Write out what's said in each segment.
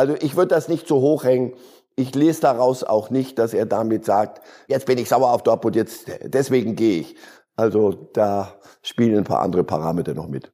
Also ich würde das nicht so hochhängen. Ich lese daraus auch nicht, dass er damit sagt, jetzt bin ich sauer auf Dortmund, jetzt deswegen gehe ich. Also da spielen ein paar andere Parameter noch mit.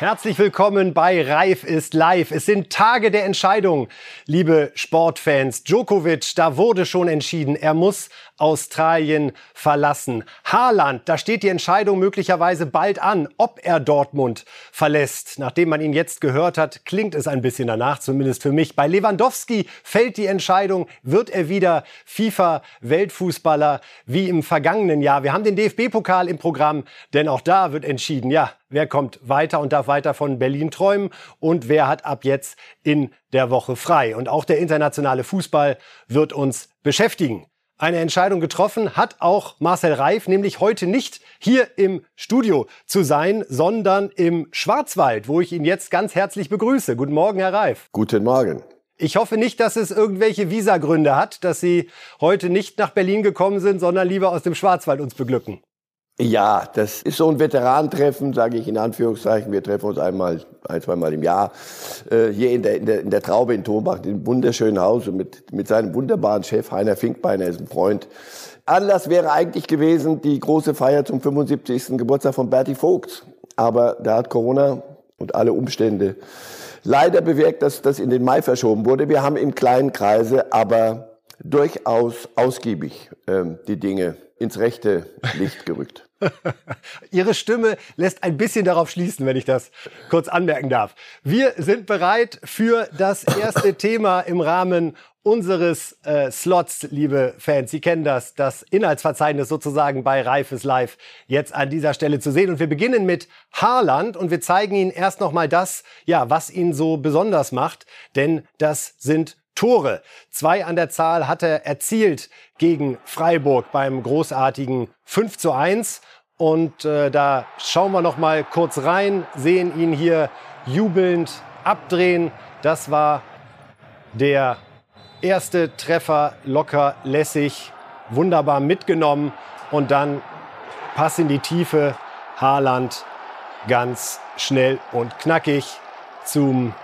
Herzlich willkommen bei Reif ist live. Es sind Tage der Entscheidung, liebe Sportfans. Djokovic, da wurde schon entschieden, er muss Australien verlassen. Haaland, da steht die Entscheidung möglicherweise bald an, ob er Dortmund verlässt. Nachdem man ihn jetzt gehört hat, klingt es ein bisschen danach, zumindest für mich. Bei Lewandowski fällt die Entscheidung, wird er wieder FIFA-Weltfußballer wie im vergangenen Jahr. Wir haben den DFB-Pokal im Programm, denn auch da wird entschieden, ja, wer kommt weiter und darf weiter von Berlin träumen und wer hat ab jetzt in der Woche frei. Und auch der internationale Fußball wird uns beschäftigen. Eine Entscheidung getroffen hat auch Marcel Reif, nämlich heute nicht hier im Studio zu sein, sondern im Schwarzwald, wo ich ihn jetzt ganz herzlich begrüße. Guten Morgen, Herr Reif. Guten Morgen. Ich hoffe nicht, dass es irgendwelche Visagründe hat, dass Sie heute nicht nach Berlin gekommen sind, sondern lieber aus dem Schwarzwald uns beglücken. Ja, das ist so ein Veteranentreffen, sage ich in Anführungszeichen. Wir treffen uns einmal, ein, zweimal im Jahr äh, hier in der, in, der, in der Traube in Thombach, in einem wunderschönen Haus und mit, mit seinem wunderbaren Chef Heiner Finkbeiner, ist ein Freund. Anlass wäre eigentlich gewesen die große Feier zum 75. Geburtstag von Bertie Vogt. Aber da hat Corona und alle Umstände leider bewirkt, dass das in den Mai verschoben wurde. Wir haben im kleinen Kreise aber durchaus ausgiebig ähm, die Dinge ins rechte Licht gerückt. Ihre Stimme lässt ein bisschen darauf schließen, wenn ich das kurz anmerken darf. Wir sind bereit für das erste Thema im Rahmen unseres äh, Slots, liebe Fans. Sie kennen das, das Inhaltsverzeichnis sozusagen bei Reifes Live jetzt an dieser Stelle zu sehen. Und wir beginnen mit Haaland und wir zeigen Ihnen erst nochmal das, ja, was ihn so besonders macht. Denn das sind Tore. Zwei an der Zahl hat er erzielt gegen Freiburg beim großartigen 5 zu 1. Und äh, da schauen wir noch mal kurz rein, sehen ihn hier jubelnd abdrehen. Das war der erste Treffer, locker, lässig, wunderbar mitgenommen. Und dann Pass in die Tiefe, Haaland ganz schnell und knackig zum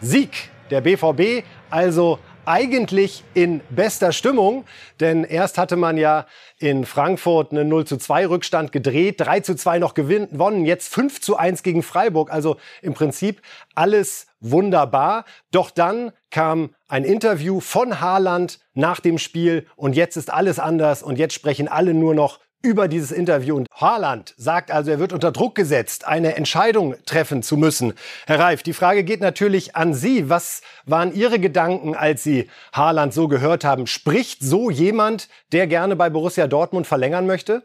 Sieg der BVB. Also eigentlich in bester Stimmung, denn erst hatte man ja in Frankfurt einen 0 zu 2 Rückstand gedreht, 3 zu 2 noch gewonnen, jetzt 5 zu 1 gegen Freiburg, also im Prinzip alles wunderbar. Doch dann kam ein Interview von Haaland nach dem Spiel und jetzt ist alles anders und jetzt sprechen alle nur noch über dieses Interview. Und Haaland sagt also, er wird unter Druck gesetzt, eine Entscheidung treffen zu müssen. Herr Reif, die Frage geht natürlich an Sie. Was waren Ihre Gedanken, als Sie Haaland so gehört haben? Spricht so jemand, der gerne bei Borussia Dortmund verlängern möchte?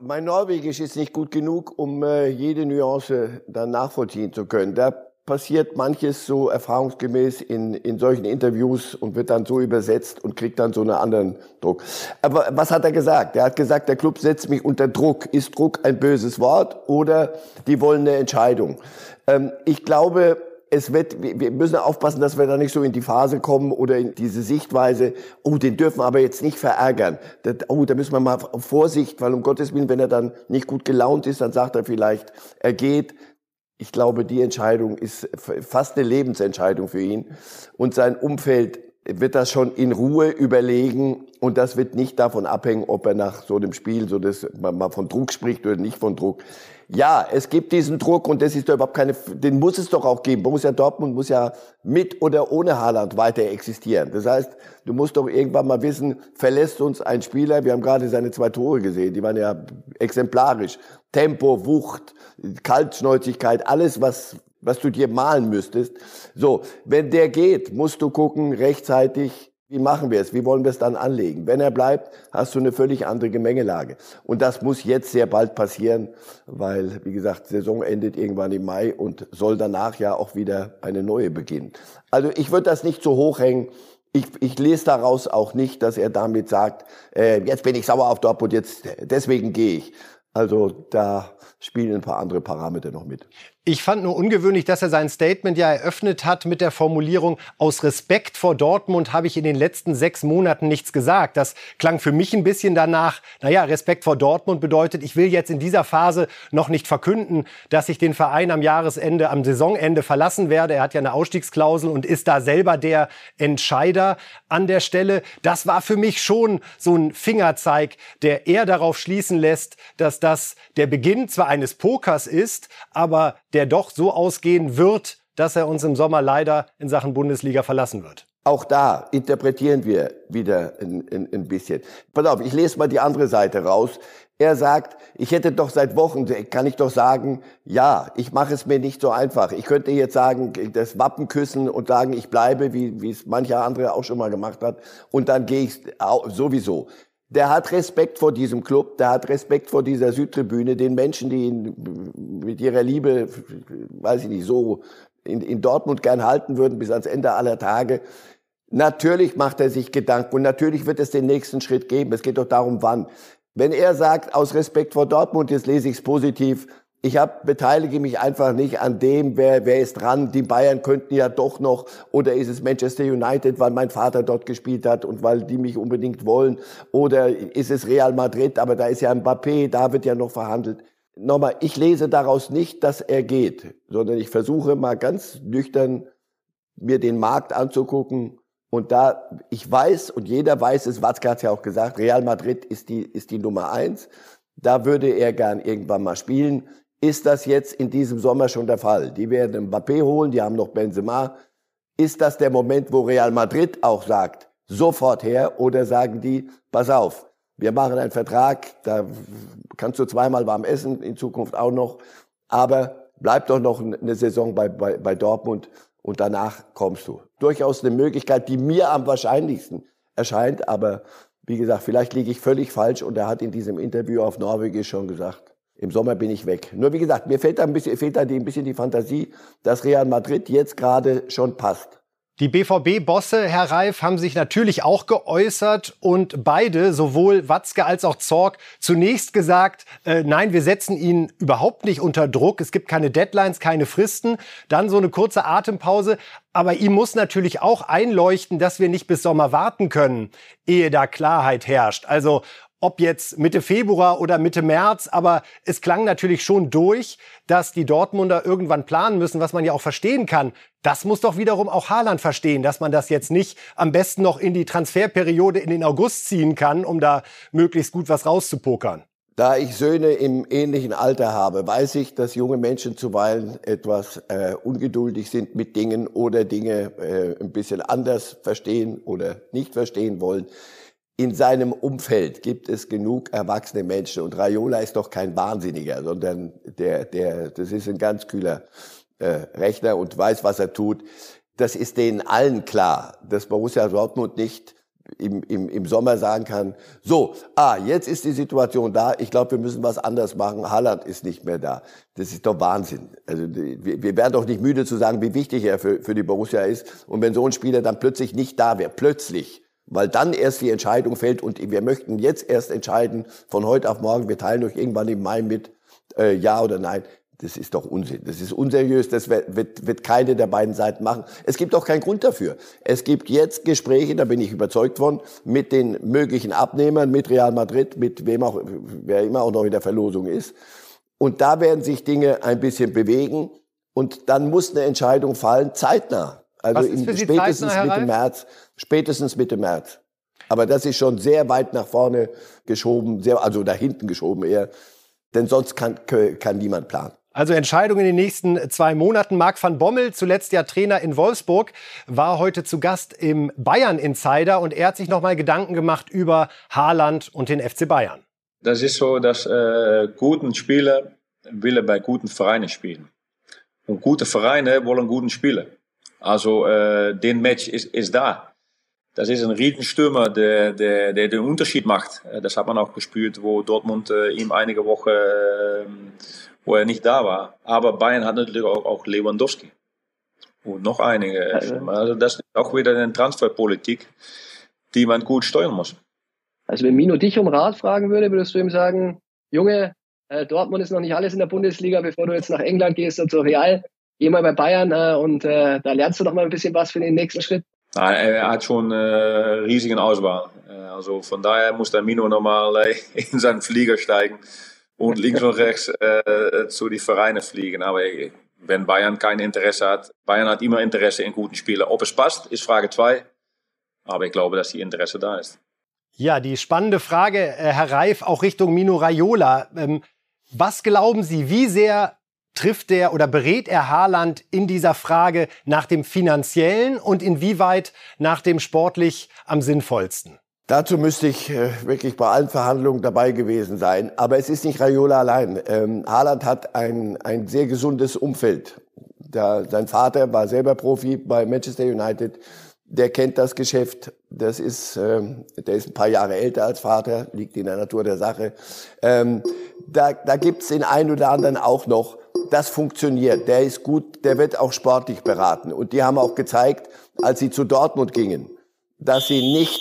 Mein Norwegisch ist nicht gut genug, um äh, jede Nuance dann nachvollziehen zu können. Da passiert manches so erfahrungsgemäß in, in solchen Interviews und wird dann so übersetzt und kriegt dann so einen anderen Druck. Aber was hat er gesagt? Er hat gesagt, der Club setzt mich unter Druck. Ist Druck ein böses Wort oder die wollen eine Entscheidung? Ähm, ich glaube, es wird, wir müssen aufpassen, dass wir da nicht so in die Phase kommen oder in diese Sichtweise, oh, den dürfen wir aber jetzt nicht verärgern. oh, da müssen wir mal Vorsicht, weil um Gottes Willen, wenn er dann nicht gut gelaunt ist, dann sagt er vielleicht, er geht ich glaube, die Entscheidung ist fast eine Lebensentscheidung für ihn. Und sein Umfeld wird das schon in Ruhe überlegen. Und das wird nicht davon abhängen, ob er nach so einem Spiel, so dass man mal von Druck spricht oder nicht von Druck. Ja, es gibt diesen Druck und das ist doch überhaupt keine, den muss es doch auch geben. Borussia Dortmund muss ja mit oder ohne Haaland weiter existieren. Das heißt, du musst doch irgendwann mal wissen, verlässt uns ein Spieler, wir haben gerade seine zwei Tore gesehen, die waren ja exemplarisch. Tempo, Wucht, Kaltschnäuzigkeit, alles, was, was du dir malen müsstest. So, wenn der geht, musst du gucken, rechtzeitig, wie machen wir es? Wie wollen wir es dann anlegen? Wenn er bleibt, hast du eine völlig andere Gemengelage. Und das muss jetzt sehr bald passieren, weil, wie gesagt, Saison endet irgendwann im Mai und soll danach ja auch wieder eine neue beginnen. Also ich würde das nicht so hochhängen. Ich, ich lese daraus auch nicht, dass er damit sagt, äh, jetzt bin ich sauer auf Dortmund, jetzt deswegen gehe ich. Also da spielen ein paar andere Parameter noch mit. Ich fand nur ungewöhnlich, dass er sein Statement ja eröffnet hat mit der Formulierung, aus Respekt vor Dortmund habe ich in den letzten sechs Monaten nichts gesagt. Das klang für mich ein bisschen danach, naja, Respekt vor Dortmund bedeutet, ich will jetzt in dieser Phase noch nicht verkünden, dass ich den Verein am Jahresende, am Saisonende verlassen werde. Er hat ja eine Ausstiegsklausel und ist da selber der Entscheider an der Stelle. Das war für mich schon so ein Fingerzeig, der eher darauf schließen lässt, dass das der Beginn zwar eines Pokers ist, aber der doch so ausgehen wird, dass er uns im Sommer leider in Sachen Bundesliga verlassen wird. Auch da interpretieren wir wieder ein, ein, ein bisschen. Pass auf, ich lese mal die andere Seite raus. Er sagt, ich hätte doch seit Wochen, kann ich doch sagen, ja, ich mache es mir nicht so einfach. Ich könnte jetzt sagen, das Wappen küssen und sagen, ich bleibe, wie, wie es mancher andere auch schon mal gemacht hat. Und dann gehe ich sowieso der hat Respekt vor diesem Club, der hat Respekt vor dieser Südtribüne, den Menschen, die ihn mit ihrer Liebe, weiß ich nicht, so in, in Dortmund gern halten würden bis ans Ende aller Tage. Natürlich macht er sich Gedanken und natürlich wird es den nächsten Schritt geben. Es geht doch darum, wann. Wenn er sagt, aus Respekt vor Dortmund, jetzt lese ich es positiv, ich hab, beteilige mich einfach nicht an dem, wer, wer ist dran. Die Bayern könnten ja doch noch, oder ist es Manchester United, weil mein Vater dort gespielt hat und weil die mich unbedingt wollen, oder ist es Real Madrid, aber da ist ja Mbappé, da wird ja noch verhandelt. Nochmal, ich lese daraus nicht, dass er geht, sondern ich versuche mal ganz nüchtern mir den Markt anzugucken. Und da, ich weiß, und jeder weiß es, Watzke hat ja auch gesagt, Real Madrid ist die, ist die Nummer eins. Da würde er gern irgendwann mal spielen ist das jetzt in diesem Sommer schon der Fall. Die werden Mbappé holen, die haben noch Benzema. Ist das der Moment, wo Real Madrid auch sagt, sofort her, oder sagen die, pass auf, wir machen einen Vertrag, da kannst du zweimal warm essen, in Zukunft auch noch, aber bleib doch noch eine Saison bei, bei, bei Dortmund und danach kommst du. Durchaus eine Möglichkeit, die mir am wahrscheinlichsten erscheint, aber wie gesagt, vielleicht liege ich völlig falsch und er hat in diesem Interview auf Norwegisch schon gesagt, im Sommer bin ich weg. Nur wie gesagt, mir fehlt da ein bisschen, fehlt da ein bisschen die Fantasie, dass Real Madrid jetzt gerade schon passt. Die BVB-Bosse, Herr Reif, haben sich natürlich auch geäußert und beide, sowohl Watzke als auch Zorg, zunächst gesagt, äh, nein, wir setzen ihn überhaupt nicht unter Druck. Es gibt keine Deadlines, keine Fristen. Dann so eine kurze Atempause. Aber ihm muss natürlich auch einleuchten, dass wir nicht bis Sommer warten können, ehe da Klarheit herrscht. Also ob jetzt Mitte Februar oder Mitte März, aber es klang natürlich schon durch, dass die Dortmunder irgendwann planen müssen, was man ja auch verstehen kann. Das muss doch wiederum auch Haaland verstehen, dass man das jetzt nicht am besten noch in die Transferperiode in den August ziehen kann, um da möglichst gut was rauszupokern. Da ich Söhne im ähnlichen Alter habe, weiß ich, dass junge Menschen zuweilen etwas äh, ungeduldig sind mit Dingen oder Dinge äh, ein bisschen anders verstehen oder nicht verstehen wollen in seinem Umfeld gibt es genug erwachsene Menschen und Raiola ist doch kein Wahnsinniger, sondern der, der, das ist ein ganz kühler äh, Rechner und weiß, was er tut. Das ist denen allen klar, dass Borussia Dortmund nicht im, im, im Sommer sagen kann, so, ah, jetzt ist die Situation da, ich glaube, wir müssen was anders machen, Haaland ist nicht mehr da. Das ist doch Wahnsinn. Also wir, wir werden doch nicht müde zu sagen, wie wichtig er für, für die Borussia ist. Und wenn so ein Spieler dann plötzlich nicht da wäre, plötzlich, weil dann erst die Entscheidung fällt und wir möchten jetzt erst entscheiden, von heute auf morgen, wir teilen euch irgendwann im Mai mit, äh, ja oder nein. Das ist doch Unsinn. Das ist unseriös. Das wird, wird, keine der beiden Seiten machen. Es gibt auch keinen Grund dafür. Es gibt jetzt Gespräche, da bin ich überzeugt von, mit den möglichen Abnehmern, mit Real Madrid, mit wem auch, wer immer auch noch in der Verlosung ist. Und da werden sich Dinge ein bisschen bewegen. Und dann muss eine Entscheidung fallen, zeitnah. Also in, spätestens zeitnah, Mitte März spätestens Mitte März. Aber das ist schon sehr weit nach vorne geschoben, sehr, also nach hinten geschoben eher. Denn sonst kann, kann niemand planen. Also Entscheidung in den nächsten zwei Monaten. Marc van Bommel, zuletzt ja Trainer in Wolfsburg, war heute zu Gast im Bayern Insider und er hat sich nochmal Gedanken gemacht über Haaland und den FC Bayern. Das ist so, dass äh, guten Spieler willen bei guten Vereinen spielen. Und gute Vereine wollen guten Spieler. Also äh, den Match ist, ist da das ist ein Riesenstürmer, der, der, der den Unterschied macht. Äh, das hat man auch gespürt, wo Dortmund äh, ihm einige Wochen, äh, wo er nicht da war. Aber Bayern hat natürlich auch, auch Lewandowski. Und noch einige. Also das ist auch wieder eine Transferpolitik, die man gut steuern muss. Also wenn Mino dich um Rat fragen würde, würdest du ihm sagen, Junge, Äh, Dortmund ist noch nicht alles in der Bundesliga, bevor du jetzt nach England gehst und zu Real. Geh mal bei Bayern äh, und äh, da lernst du noch mal ein bisschen was für den nächsten Schritt. Nein, er hat schon äh, riesigen Auswahl. Äh, also von daher muss der Mino nochmal äh, in seinen Flieger steigen und links und rechts äh, zu die Vereine fliegen. Aber wenn Bayern kein Interesse hat, Bayern hat immer Interesse in guten Spielern. Ob es passt, ist Frage 2. Aber ich glaube, dass die Interesse da ist. Ja, die spannende Frage, äh, Herr Reif, auch Richtung Mino Raiola. Ähm, was glauben Sie, wie sehr trifft er oder berät er Haaland in dieser Frage nach dem finanziellen und inwieweit nach dem sportlich am sinnvollsten? Dazu müsste ich äh, wirklich bei allen Verhandlungen dabei gewesen sein. Aber es ist nicht Raiola allein. Ähm, Haaland hat ein, ein sehr gesundes Umfeld. Da, sein Vater war selber Profi bei Manchester United. Der kennt das Geschäft. Das ist, ähm, der ist ein paar Jahre älter als Vater, liegt in der Natur der Sache. Ähm, da da gibt's den einen oder anderen auch noch, das funktioniert, der ist gut, der wird auch sportlich beraten. Und die haben auch gezeigt, als sie zu Dortmund gingen, dass sie nicht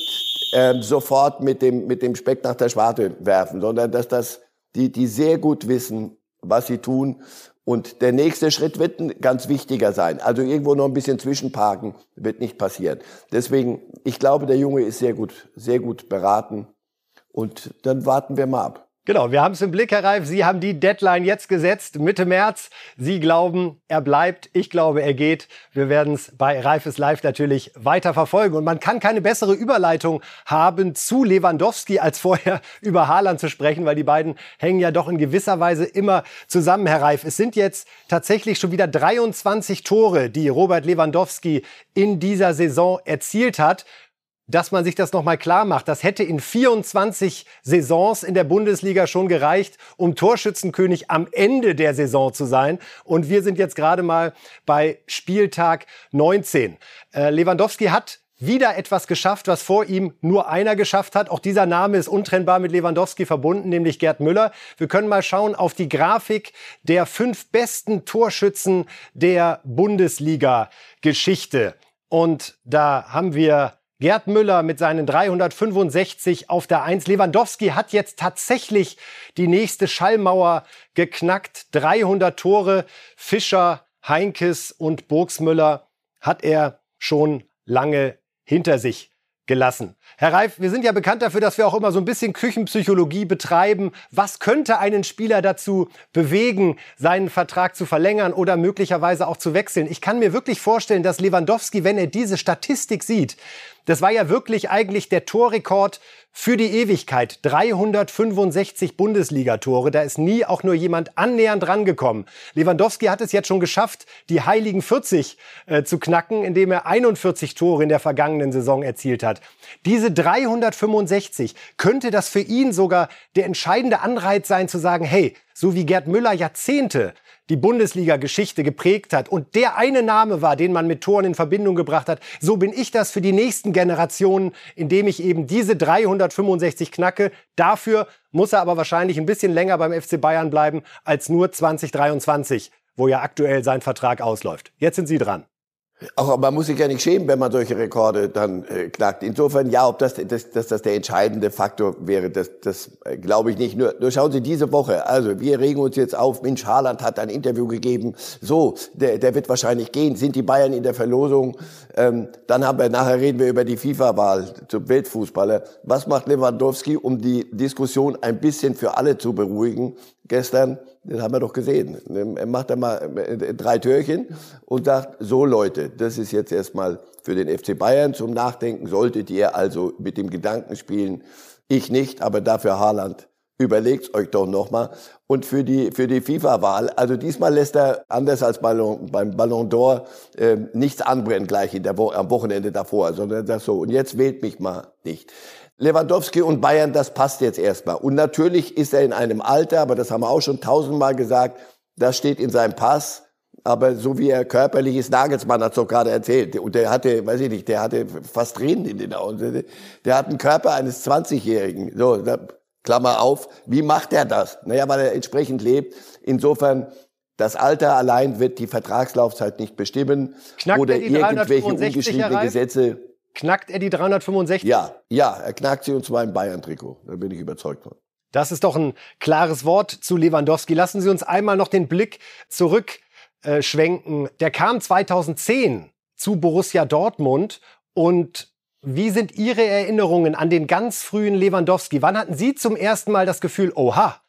ähm, sofort mit dem, mit dem Speck nach der Schwarte werfen, sondern dass das, die, die sehr gut wissen, was sie tun. Und der nächste Schritt wird ein ganz wichtiger sein. Also irgendwo noch ein bisschen zwischenparken wird nicht passieren. Deswegen, ich glaube, der Junge ist sehr gut, sehr gut beraten. Und dann warten wir mal ab. Genau, wir haben es im Blick, Herr Reif. Sie haben die Deadline jetzt gesetzt, Mitte März. Sie glauben, er bleibt. Ich glaube, er geht. Wir werden es bei Reifes Live natürlich weiter verfolgen. Und man kann keine bessere Überleitung haben zu Lewandowski, als vorher über Haaland zu sprechen, weil die beiden hängen ja doch in gewisser Weise immer zusammen, Herr Reif. Es sind jetzt tatsächlich schon wieder 23 Tore, die Robert Lewandowski in dieser Saison erzielt hat dass man sich das nochmal klar macht. Das hätte in 24 Saisons in der Bundesliga schon gereicht, um Torschützenkönig am Ende der Saison zu sein. Und wir sind jetzt gerade mal bei Spieltag 19. Äh, Lewandowski hat wieder etwas geschafft, was vor ihm nur einer geschafft hat. Auch dieser Name ist untrennbar mit Lewandowski verbunden, nämlich Gerd Müller. Wir können mal schauen auf die Grafik der fünf besten Torschützen der Bundesliga-Geschichte. Und da haben wir Gerd Müller mit seinen 365 auf der 1. Lewandowski hat jetzt tatsächlich die nächste Schallmauer geknackt. 300 Tore. Fischer, Heinkes und Burgsmüller hat er schon lange hinter sich gelassen. Herr Reif, wir sind ja bekannt dafür, dass wir auch immer so ein bisschen Küchenpsychologie betreiben. Was könnte einen Spieler dazu bewegen, seinen Vertrag zu verlängern oder möglicherweise auch zu wechseln? Ich kann mir wirklich vorstellen, dass Lewandowski, wenn er diese Statistik sieht, das war ja wirklich eigentlich der Torrekord für die Ewigkeit. 365 Bundesligatore. Da ist nie auch nur jemand annähernd rangekommen. Lewandowski hat es jetzt schon geschafft, die heiligen 40 äh, zu knacken, indem er 41 Tore in der vergangenen Saison erzielt hat. Diese 365 könnte das für ihn sogar der entscheidende Anreiz sein zu sagen, hey, so wie Gerd Müller Jahrzehnte die Bundesliga-Geschichte geprägt hat und der eine Name war, den man mit Toren in Verbindung gebracht hat, so bin ich das für die nächsten Generationen, indem ich eben diese 365 knacke. Dafür muss er aber wahrscheinlich ein bisschen länger beim FC Bayern bleiben als nur 2023, wo ja aktuell sein Vertrag ausläuft. Jetzt sind Sie dran. Auch man muss sich ja nicht schämen, wenn man solche Rekorde dann äh, knackt. Insofern ja, ob das, das, das, das der entscheidende Faktor wäre, das, das äh, glaube ich nicht. Nur, nur schauen Sie diese Woche. Also wir regen uns jetzt auf. Mensch, Haaland hat ein Interview gegeben. So, der, der wird wahrscheinlich gehen. Sind die Bayern in der Verlosung? Ähm, dann haben wir nachher reden wir über die FIFA-Wahl zum Weltfußballer. Was macht Lewandowski, um die Diskussion ein bisschen für alle zu beruhigen? Gestern das haben wir doch gesehen. Er macht da mal äh, drei Türchen und sagt, so Leute, das ist jetzt erstmal für den FC Bayern zum Nachdenken. Solltet ihr also mit dem Gedanken spielen, ich nicht, aber dafür Haaland, überlegt's euch doch nochmal. Und für die, für die FIFA-Wahl, also diesmal lässt er, anders als Ballon, beim Ballon d'Or, äh, nichts anbrennen gleich in der Wo am Wochenende davor, sondern das so, und jetzt wählt mich mal nicht. Lewandowski und Bayern, das passt jetzt erstmal. Und natürlich ist er in einem Alter, aber das haben wir auch schon tausendmal gesagt, das steht in seinem Pass. Aber so wie er körperlich ist, Nagelsmann hat es doch gerade erzählt. Und der hatte, weiß ich nicht, der hatte fast Tränen in den Augen. Der hat einen Körper eines 20-Jährigen. So, da, Klammer auf. Wie macht er das? Naja, weil er entsprechend lebt. Insofern, das Alter allein wird die Vertragslaufzeit nicht bestimmen. Knackt oder irgendwelche ungeschriebene Gesetze. Knackt er die 365? Ja, ja, er knackt sie und zwar im Bayern-Trikot. Da bin ich überzeugt von. Das ist doch ein klares Wort zu Lewandowski. Lassen Sie uns einmal noch den Blick zurückschwenken. Äh, Der kam 2010 zu Borussia Dortmund und wie sind Ihre Erinnerungen an den ganz frühen Lewandowski? Wann hatten Sie zum ersten Mal das Gefühl, oha,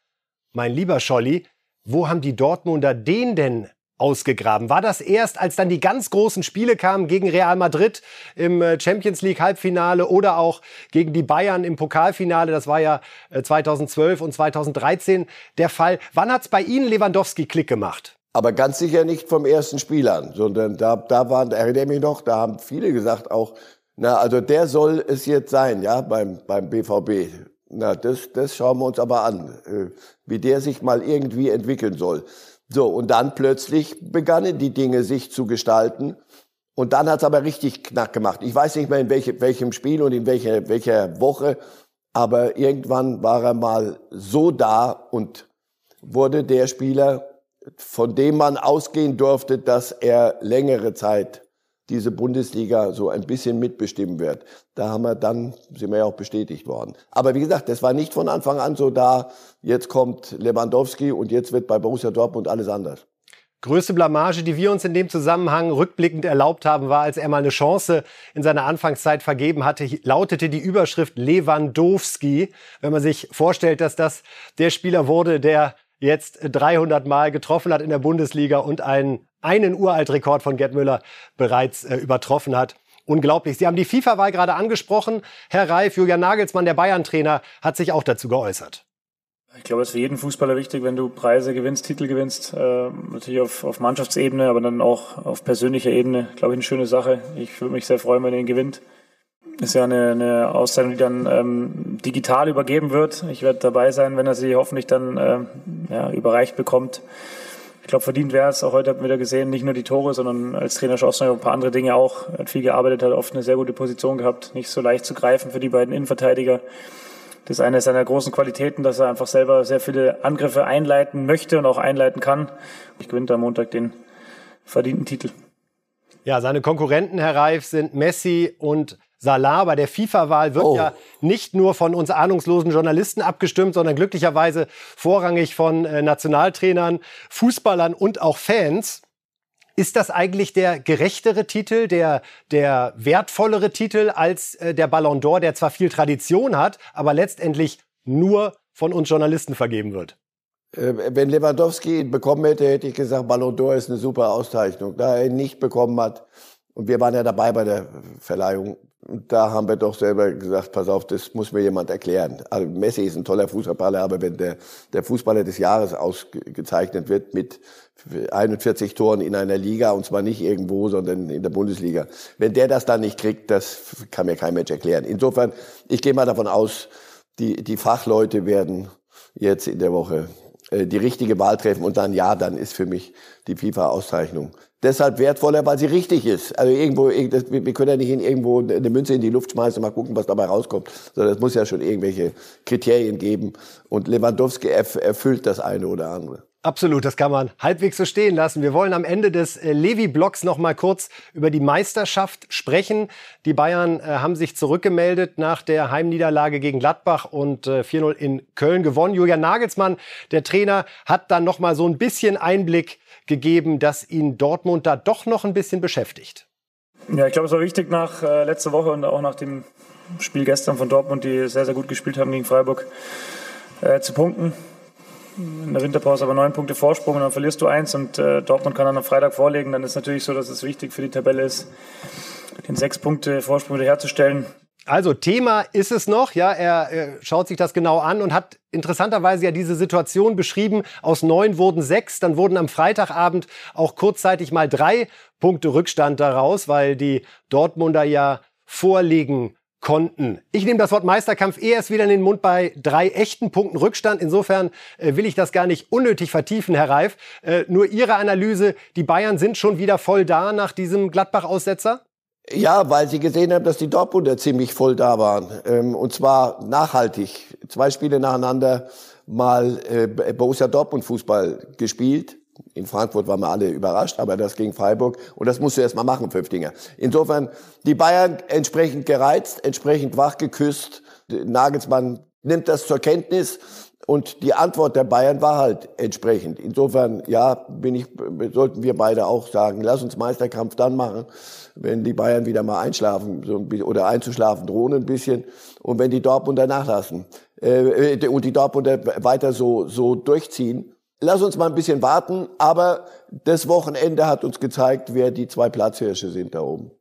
mein lieber Scholli, wo haben die Dortmunder den denn ausgegraben? War das erst, als dann die ganz großen Spiele kamen gegen Real Madrid im äh, Champions League Halbfinale oder auch gegen die Bayern im Pokalfinale? Das war ja 2012 äh, und 2013 der Fall. Wann hat es bei Ihnen Lewandowski Klick gemacht? Aber ganz sicher nicht vom ersten Spiel an, sondern da, da waren, erinnere mich noch, da haben viele gesagt auch, na, also der soll es jetzt sein, ja, beim, beim BVB. Na, das, das schauen wir uns aber an, äh, wie der sich mal irgendwie entwickeln soll. So, und dann plötzlich begannen die Dinge sich zu gestalten. Und dann hat's aber richtig knack gemacht. Ich weiß nicht mehr in welche, welchem Spiel und in welcher, welcher Woche, aber irgendwann war er mal so da und wurde der Spieler, von dem man ausgehen durfte, dass er längere Zeit diese Bundesliga so ein bisschen mitbestimmen wird. Da haben wir dann, sind wir ja auch bestätigt worden. Aber wie gesagt, das war nicht von Anfang an so da, jetzt kommt Lewandowski und jetzt wird bei Borussia Dortmund alles anders. Größte Blamage, die wir uns in dem Zusammenhang rückblickend erlaubt haben, war, als er mal eine Chance in seiner Anfangszeit vergeben hatte, lautete die Überschrift Lewandowski. Wenn man sich vorstellt, dass das der Spieler wurde, der jetzt 300 Mal getroffen hat in der Bundesliga und einen, einen Uraltrekord von Gerd Müller bereits äh, übertroffen hat. Unglaublich. Sie haben die FIFA-Wahl gerade angesprochen. Herr Reif, Julian Nagelsmann, der Bayern-Trainer, hat sich auch dazu geäußert. Ich glaube, es ist für jeden Fußballer wichtig, wenn du Preise gewinnst, Titel gewinnst. Äh, natürlich auf, auf Mannschaftsebene, aber dann auch auf persönlicher Ebene. Glaube ich, eine schöne Sache. Ich würde mich sehr freuen, wenn er ihn gewinnt. Ist ja eine, eine Auszeichnung, die dann ähm, digital übergeben wird. Ich werde dabei sein, wenn er sie hoffentlich dann ähm, ja, überreicht bekommt. Ich glaube, verdient wäre es. Auch heute habt ihr wieder gesehen, nicht nur die Tore, sondern als Trainer Schossner ein paar andere Dinge auch. Hat viel gearbeitet, hat oft eine sehr gute Position gehabt. Nicht so leicht zu greifen für die beiden Innenverteidiger. Das ist eine seiner großen Qualitäten, dass er einfach selber sehr viele Angriffe einleiten möchte und auch einleiten kann. Ich gewinne am Montag den verdienten Titel. Ja, seine Konkurrenten, Herr Reif, sind Messi und Salah. Bei der FIFA-Wahl wird oh. ja nicht nur von uns ahnungslosen Journalisten abgestimmt, sondern glücklicherweise vorrangig von äh, Nationaltrainern, Fußballern und auch Fans. Ist das eigentlich der gerechtere Titel, der, der wertvollere Titel als äh, der Ballon d'Or, der zwar viel Tradition hat, aber letztendlich nur von uns Journalisten vergeben wird? Äh, wenn Lewandowski ihn bekommen hätte, hätte ich gesagt, Ballon d'Or ist eine super Auszeichnung. Da er ihn nicht bekommen hat, und wir waren ja dabei bei der Verleihung, da haben wir doch selber gesagt, pass auf, das muss mir jemand erklären. Also Messi ist ein toller Fußballer, aber wenn der, der Fußballer des Jahres ausgezeichnet wird mit 41 Toren in einer Liga, und zwar nicht irgendwo, sondern in der Bundesliga, wenn der das dann nicht kriegt, das kann mir kein Mensch erklären. Insofern, ich gehe mal davon aus, die, die Fachleute werden jetzt in der Woche äh, die richtige Wahl treffen und dann ja, dann ist für mich die FIFA-Auszeichnung deshalb wertvoller, weil sie richtig ist. Also irgendwo, wir können ja nicht in irgendwo eine Münze in die Luft schmeißen und mal gucken, was dabei rauskommt, sondern es muss ja schon irgendwelche Kriterien geben. Und Lewandowski erfüllt das eine oder andere. Absolut, das kann man halbwegs so stehen lassen. Wir wollen am Ende des äh, Levi-Blocks noch mal kurz über die Meisterschaft sprechen. Die Bayern äh, haben sich zurückgemeldet nach der Heimniederlage gegen Gladbach und äh, 4-0 in Köln gewonnen. Julian Nagelsmann, der Trainer, hat dann noch mal so ein bisschen Einblick gegeben, dass ihn Dortmund da doch noch ein bisschen beschäftigt. Ja, ich glaube, es war wichtig nach äh, letzter Woche und auch nach dem Spiel gestern von Dortmund, die sehr, sehr gut gespielt haben gegen Freiburg, äh, zu punkten. In der Winterpause aber neun Punkte Vorsprung und dann verlierst du eins und äh, Dortmund kann dann am Freitag vorlegen. Dann ist natürlich so, dass es wichtig für die Tabelle ist, den sechs Punkte Vorsprung wieder herzustellen. Also Thema ist es noch, ja, er, er schaut sich das genau an und hat interessanterweise ja diese Situation beschrieben. Aus neun wurden sechs, dann wurden am Freitagabend auch kurzzeitig mal drei Punkte Rückstand daraus, weil die Dortmunder ja vorlegen konnten. Ich nehme das Wort Meisterkampf eher erst wieder in den Mund bei drei echten Punkten Rückstand. Insofern äh, will ich das gar nicht unnötig vertiefen, Herr Reif. Äh, nur Ihre Analyse, die Bayern sind schon wieder voll da nach diesem Gladbach-Aussetzer? Ja, weil sie gesehen haben, dass die Dortmunder ziemlich voll da waren. Ähm, und zwar nachhaltig. Zwei Spiele nacheinander mal äh, Borussia Dortmund Fußball gespielt. In Frankfurt waren wir alle überrascht, aber das gegen Freiburg. Und das musst du erst mal machen, fünf Dinger. Insofern, die Bayern entsprechend gereizt, entsprechend wach geküsst. Nagelsmann nimmt das zur Kenntnis und die Antwort der Bayern war halt entsprechend. Insofern, ja, bin ich, sollten wir beide auch sagen, lass uns Meisterkampf dann machen, wenn die Bayern wieder mal einschlafen so ein bisschen, oder einzuschlafen drohen ein bisschen und wenn die Dortmunder nachlassen äh, und die Dortmunder weiter so, so durchziehen. Lass uns mal ein bisschen warten, aber das Wochenende hat uns gezeigt, wer die zwei Platzhirsche sind da oben.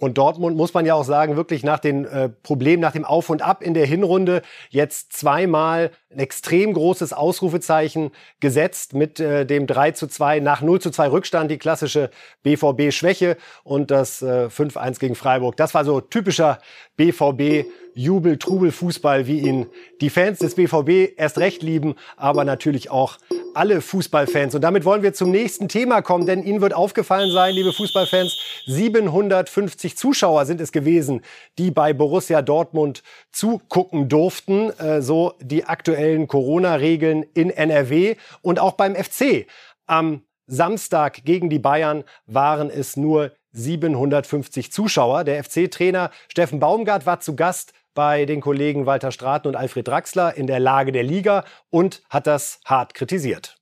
Und Dortmund muss man ja auch sagen, wirklich nach den äh, Problemen, nach dem Auf und Ab in der Hinrunde jetzt zweimal ein extrem großes Ausrufezeichen gesetzt mit äh, dem 3 zu 2 nach 0 zu 2 Rückstand, die klassische BVB-Schwäche und das äh, 5-1 gegen Freiburg. Das war so typischer BVB Jubel, Trubel, Fußball, wie ihn die Fans des BVB erst recht lieben, aber natürlich auch alle Fußballfans. Und damit wollen wir zum nächsten Thema kommen, denn Ihnen wird aufgefallen sein, liebe Fußballfans, 750 Zuschauer sind es gewesen, die bei Borussia Dortmund zugucken durften, äh, so die aktuellen Corona-Regeln in NRW und auch beim FC. Am Samstag gegen die Bayern waren es nur 750 Zuschauer. Der FC-Trainer Steffen Baumgart war zu Gast bei den Kollegen Walter Straten und Alfred Draxler in der Lage der Liga und hat das hart kritisiert.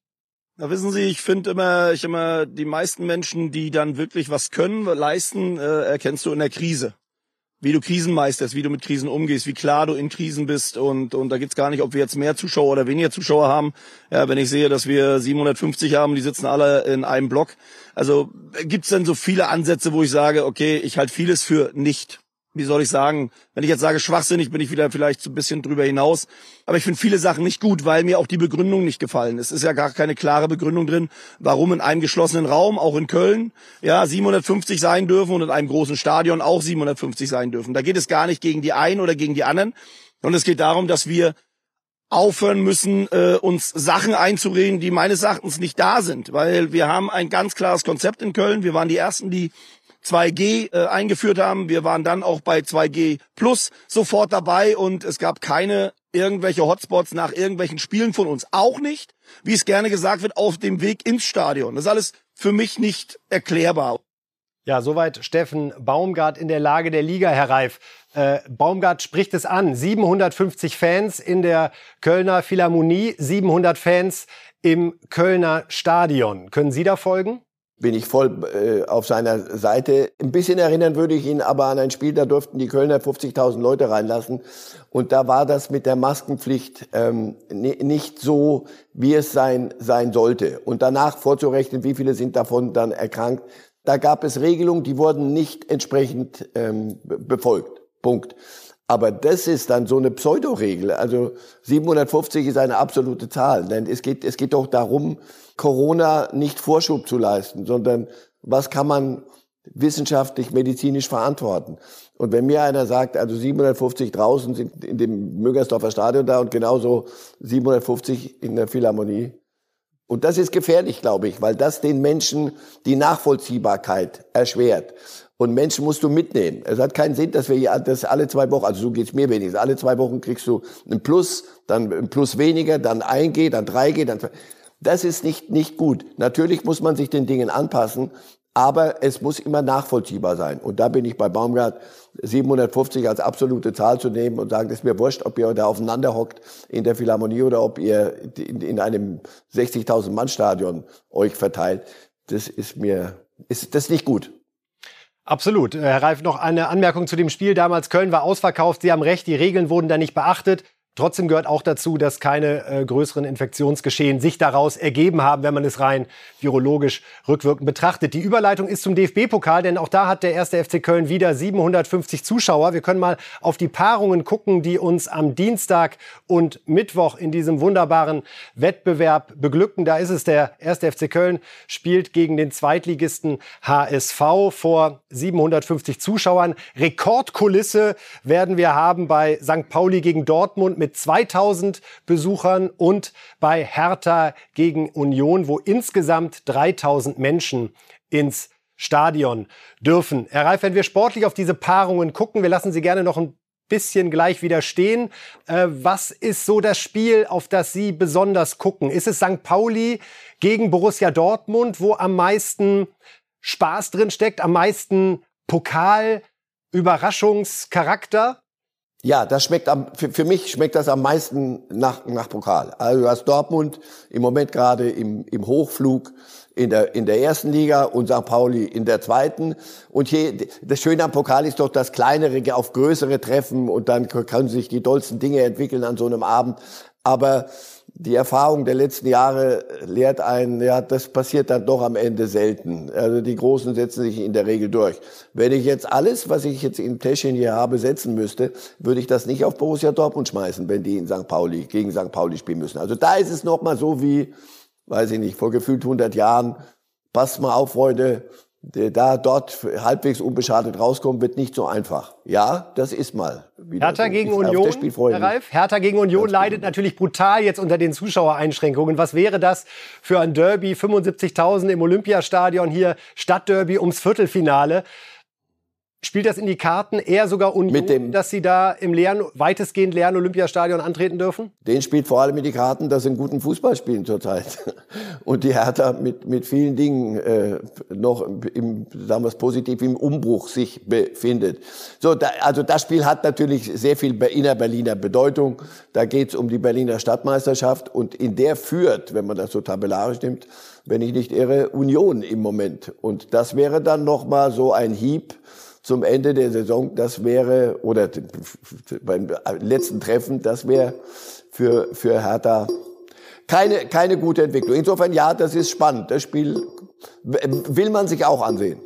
Na, wissen Sie, ich finde immer, ich immer, die meisten Menschen, die dann wirklich was können, leisten, äh, erkennst du in der Krise. Wie du Krisen meisterst, wie du mit Krisen umgehst, wie klar du in Krisen bist und, und da geht's gar nicht, ob wir jetzt mehr Zuschauer oder weniger Zuschauer haben. Ja, wenn ich sehe, dass wir 750 haben, die sitzen alle in einem Block. Also gibt's denn so viele Ansätze, wo ich sage, okay, ich halte vieles für nicht wie soll ich sagen, wenn ich jetzt sage schwachsinnig, bin ich wieder vielleicht so ein bisschen drüber hinaus. Aber ich finde viele Sachen nicht gut, weil mir auch die Begründung nicht gefallen ist. Es ist ja gar keine klare Begründung drin, warum in einem geschlossenen Raum, auch in Köln, ja, 750 sein dürfen und in einem großen Stadion auch 750 sein dürfen. Da geht es gar nicht gegen die einen oder gegen die anderen. Und es geht darum, dass wir aufhören müssen, äh, uns Sachen einzureden, die meines Erachtens nicht da sind. Weil wir haben ein ganz klares Konzept in Köln. Wir waren die Ersten, die 2G äh, eingeführt haben. Wir waren dann auch bei 2G Plus sofort dabei und es gab keine irgendwelche Hotspots nach irgendwelchen Spielen von uns. Auch nicht, wie es gerne gesagt wird, auf dem Weg ins Stadion. Das ist alles für mich nicht erklärbar. Ja, soweit Steffen Baumgart in der Lage der Liga, Herr Reif. Äh, Baumgart spricht es an. 750 Fans in der Kölner Philharmonie, 700 Fans im Kölner Stadion. Können Sie da folgen? bin ich voll äh, auf seiner Seite. Ein bisschen erinnern würde ich ihn aber an ein Spiel, da durften die Kölner 50.000 Leute reinlassen. Und da war das mit der Maskenpflicht ähm, nicht so, wie es sein, sein sollte. Und danach vorzurechnen, wie viele sind davon dann erkrankt. Da gab es Regelungen, die wurden nicht entsprechend ähm, befolgt. Punkt. Aber das ist dann so eine Pseudoregel. Also 750 ist eine absolute Zahl. Denn es geht, es geht doch darum, Corona nicht Vorschub zu leisten, sondern was kann man wissenschaftlich, medizinisch verantworten. Und wenn mir einer sagt, also 750 draußen sind in dem Mögersdorfer Stadion da und genauso 750 in der Philharmonie. Und das ist gefährlich, glaube ich, weil das den Menschen die Nachvollziehbarkeit erschwert. Und Menschen musst du mitnehmen. Es hat keinen Sinn, dass wir das alle zwei Wochen, also so geht's mir wenigstens, alle zwei Wochen kriegst du ein Plus, dann ein Plus weniger, dann ein G, dann drei G, dann das ist nicht, nicht gut. Natürlich muss man sich den Dingen anpassen, aber es muss immer nachvollziehbar sein. Und da bin ich bei Baumgart 750 als absolute Zahl zu nehmen und sagen, das ist mir wurscht, ob ihr da aufeinander hockt in der Philharmonie oder ob ihr in, in einem 60.000 Mann Stadion euch verteilt. Das ist mir, ist das ist nicht gut. Absolut. Herr Reif, noch eine Anmerkung zu dem Spiel. Damals Köln war ausverkauft. Sie haben recht, die Regeln wurden da nicht beachtet. Trotzdem gehört auch dazu, dass keine äh, größeren Infektionsgeschehen sich daraus ergeben haben, wenn man es rein virologisch rückwirkend betrachtet. Die Überleitung ist zum DFB-Pokal, denn auch da hat der erste FC Köln wieder 750 Zuschauer. Wir können mal auf die Paarungen gucken, die uns am Dienstag und Mittwoch in diesem wunderbaren Wettbewerb beglücken. Da ist es der erste FC Köln, spielt gegen den Zweitligisten HSV vor 750 Zuschauern. Rekordkulisse werden wir haben bei St. Pauli gegen Dortmund mit mit 2000 Besuchern und bei Hertha gegen Union, wo insgesamt 3000 Menschen ins Stadion dürfen. Herr Reif, wenn wir sportlich auf diese Paarungen gucken, wir lassen Sie gerne noch ein bisschen gleich wieder stehen. Äh, was ist so das Spiel, auf das Sie besonders gucken? Ist es St. Pauli gegen Borussia Dortmund, wo am meisten Spaß drin steckt, am meisten Pokal, Überraschungscharakter? Ja, das schmeckt am, für, für mich schmeckt das am meisten nach, nach Pokal. Also du hast Dortmund im Moment gerade im, im Hochflug in der, in der ersten Liga und St. Pauli in der zweiten. Und hier, das Schöne am Pokal ist doch das kleinere auf größere Treffen und dann können sich die dollsten Dinge entwickeln an so einem Abend. Aber die Erfahrung der letzten Jahre lehrt einen, ja, das passiert dann doch am Ende selten. Also die Großen setzen sich in der Regel durch. Wenn ich jetzt alles, was ich jetzt im Täschchen hier habe, setzen müsste, würde ich das nicht auf Borussia Dortmund schmeißen, wenn die in St. Pauli, gegen St. Pauli spielen müssen. Also da ist es nochmal so wie, weiß ich nicht, vor gefühlt 100 Jahren. Passt mal auf, Freunde, da dort halbwegs unbeschadet rauskommen, wird nicht so einfach. Ja, das ist mal. Hertha so. gegen Union, Herr Ralf? Hertha gegen Union leidet genau. natürlich brutal jetzt unter den Zuschauereinschränkungen. Was wäre das für ein Derby? 75.000 im Olympiastadion hier, Stadtderby ums Viertelfinale. Spielt das in die Karten eher sogar Union, dass sie da im leeren, weitestgehend leeren Olympiastadion antreten dürfen? Den spielt vor allem in die Karten, dass sie einen guten Fußball spielen zurzeit. Und die Hertha mit, mit vielen Dingen äh, noch im, sagen wir es positiv, im Umbruch sich befindet. So, da, also das Spiel hat natürlich sehr viel innerberliner Bedeutung. Da geht es um die Berliner Stadtmeisterschaft und in der führt, wenn man das so tabellarisch nimmt, wenn ich nicht irre, Union im Moment. Und das wäre dann nochmal so ein Hieb zum Ende der Saison, das wäre, oder beim letzten Treffen, das wäre für, für Hertha keine, keine gute Entwicklung. Insofern, ja, das ist spannend. Das Spiel will man sich auch ansehen.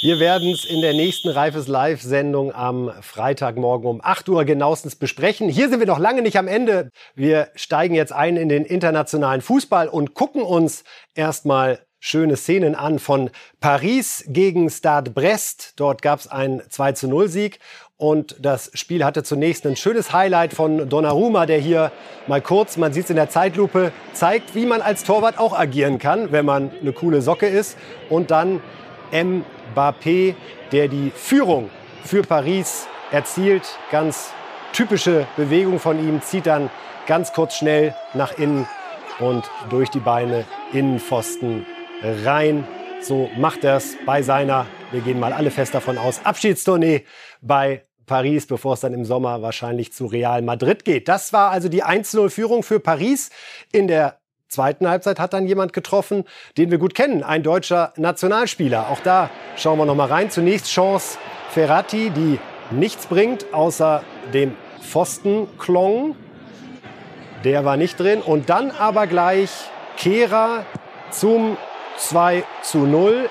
Wir werden es in der nächsten Reifes Live-Sendung am Freitagmorgen um 8 Uhr genauestens besprechen. Hier sind wir noch lange nicht am Ende. Wir steigen jetzt ein in den internationalen Fußball und gucken uns erstmal schöne Szenen an von Paris gegen Stade Brest. Dort gab es einen 2 zu 0 Sieg. Und das Spiel hatte zunächst ein schönes Highlight von Donnarumma, der hier mal kurz, man sieht es in der Zeitlupe, zeigt, wie man als Torwart auch agieren kann, wenn man eine coole Socke ist. Und dann Mbappé, der die Führung für Paris erzielt. Ganz typische Bewegung von ihm, zieht dann ganz kurz schnell nach innen und durch die Beine Innenpfosten rein. So macht er es bei seiner, wir gehen mal alle fest davon aus, Abschiedstournee bei Paris, bevor es dann im Sommer wahrscheinlich zu Real Madrid geht. Das war also die 1-0-Führung für Paris. In der zweiten Halbzeit hat dann jemand getroffen, den wir gut kennen, ein deutscher Nationalspieler. Auch da schauen wir noch mal rein. Zunächst Chance Ferrati, die nichts bringt, außer dem Pfostenklong. Der war nicht drin. Und dann aber gleich Kehra zum 2 zu 0.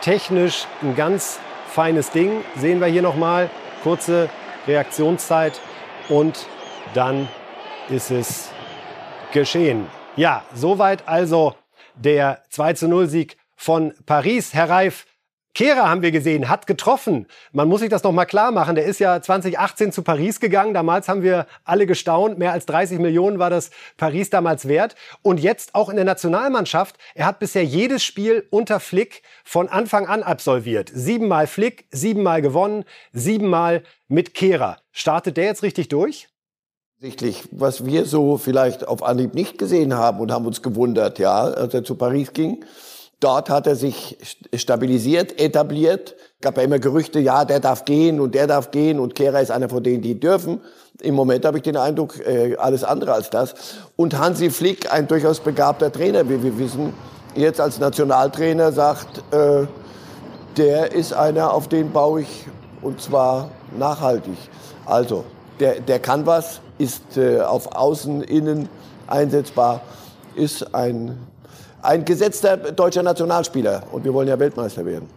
Technisch ein ganz feines Ding. Sehen wir hier nochmal. Kurze Reaktionszeit und dann ist es geschehen. Ja, soweit also der 2 zu 0 Sieg von Paris. Herr Reif, Kehrer haben wir gesehen, hat getroffen. Man muss sich das noch mal klar machen. Der ist ja 2018 zu Paris gegangen. Damals haben wir alle gestaunt. Mehr als 30 Millionen war das Paris damals wert. Und jetzt auch in der Nationalmannschaft. Er hat bisher jedes Spiel unter Flick von Anfang an absolviert. Siebenmal Flick, siebenmal gewonnen, siebenmal mit Kehrer. Startet der jetzt richtig durch? Sichtlich, was wir so vielleicht auf Anhieb nicht gesehen haben und haben uns gewundert, ja, als er zu Paris ging Dort hat er sich stabilisiert, etabliert. Gab ja immer Gerüchte, ja, der darf gehen und der darf gehen und Kehrer ist einer von denen, die dürfen. Im Moment habe ich den Eindruck, äh, alles andere als das. Und Hansi Flick, ein durchaus begabter Trainer, wie wir wissen, jetzt als Nationaltrainer sagt, äh, der ist einer, auf den baue ich und zwar nachhaltig. Also, der, der kann was, ist äh, auf Außen, Innen einsetzbar, ist ein ein gesetzter deutscher Nationalspieler. Und wir wollen ja Weltmeister werden.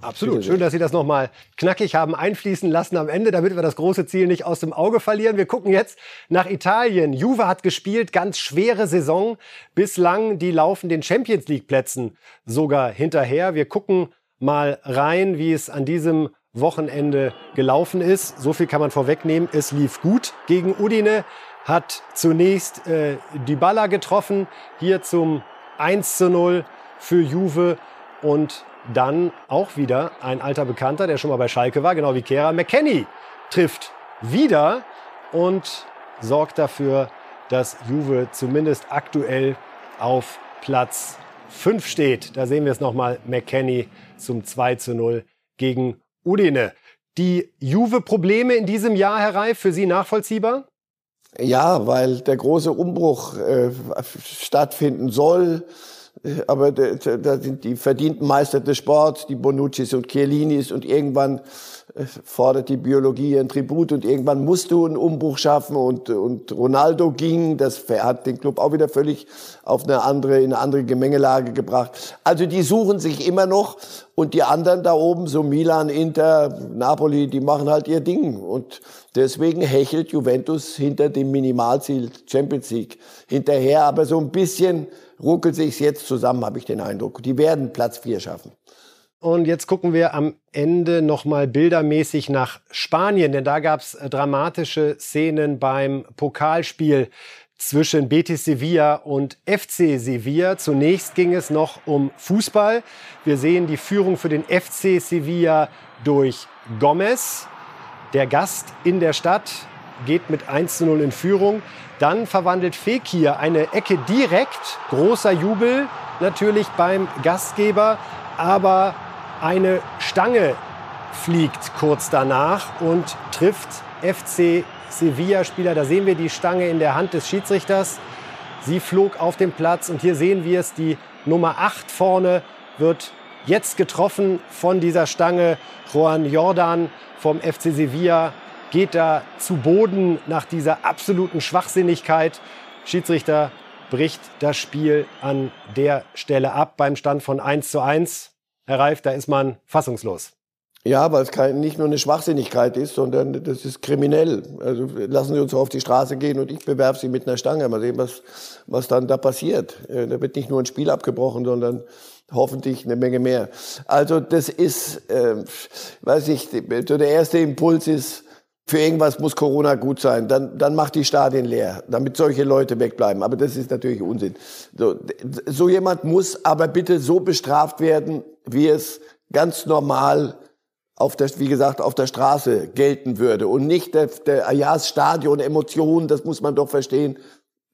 Absolut. Schön, dass Sie das nochmal knackig haben einfließen lassen am Ende, damit wir das große Ziel nicht aus dem Auge verlieren. Wir gucken jetzt nach Italien. Juve hat gespielt, ganz schwere Saison. Bislang, die laufen den Champions League Plätzen sogar hinterher. Wir gucken mal rein, wie es an diesem Wochenende gelaufen ist. So viel kann man vorwegnehmen. Es lief gut gegen Udine, hat zunächst äh, Dybala getroffen, hier zum 1 zu 0 für Juve und dann auch wieder ein alter Bekannter, der schon mal bei Schalke war, genau wie Kera. McKenny trifft wieder und sorgt dafür, dass Juve zumindest aktuell auf Platz 5 steht. Da sehen wir es nochmal, McKenny zum 2 zu 0 gegen Udine. die Juve-Probleme in diesem Jahr, Herr Reif, für Sie nachvollziehbar? Ja, weil der große Umbruch äh, stattfinden soll. Äh, aber da sind die verdienten Meister des Sports, die Bonuccis und Chiellinis und irgendwann fordert die Biologie ein Tribut und irgendwann musst du einen Umbruch schaffen und, und Ronaldo ging, das hat den Club auch wieder völlig auf eine andere, in eine andere Gemengelage gebracht. Also die suchen sich immer noch und die anderen da oben, so Milan, Inter, Napoli, die machen halt ihr Ding und deswegen hechelt Juventus hinter dem Minimalziel Champions League hinterher, aber so ein bisschen ruckelt sich's jetzt zusammen, habe ich den Eindruck. Die werden Platz vier schaffen. Und jetzt gucken wir am Ende nochmal bildermäßig nach Spanien, denn da gab es äh, dramatische Szenen beim Pokalspiel zwischen Betis Sevilla und FC Sevilla. Zunächst ging es noch um Fußball. Wir sehen die Führung für den FC Sevilla durch Gomez. Der Gast in der Stadt geht mit 1 zu 0 in Führung. Dann verwandelt Fekir eine Ecke direkt. Großer Jubel natürlich beim Gastgeber. Aber eine Stange fliegt kurz danach und trifft FC Sevilla-Spieler. Da sehen wir die Stange in der Hand des Schiedsrichters. Sie flog auf den Platz und hier sehen wir es. Die Nummer 8 vorne wird jetzt getroffen von dieser Stange. Juan Jordan vom FC Sevilla geht da zu Boden nach dieser absoluten Schwachsinnigkeit. Schiedsrichter bricht das Spiel an der Stelle ab beim Stand von 1 zu 1. Herr Reif, da ist man fassungslos. Ja, weil es kein, nicht nur eine Schwachsinnigkeit ist, sondern das ist kriminell. Also lassen Sie uns auf die Straße gehen und ich bewerfe Sie mit einer Stange. Mal sehen, was, was dann da passiert. Äh, da wird nicht nur ein Spiel abgebrochen, sondern hoffentlich eine Menge mehr. Also das ist, äh, weiß ich, der erste Impuls ist, für irgendwas muss Corona gut sein. Dann, dann macht die Stadien leer, damit solche Leute wegbleiben. Aber das ist natürlich Unsinn. So, so jemand muss aber bitte so bestraft werden, wie es ganz normal auf der, wie gesagt, auf der Straße gelten würde. Und nicht der, der Ayas Stadion, Emotionen, das muss man doch verstehen.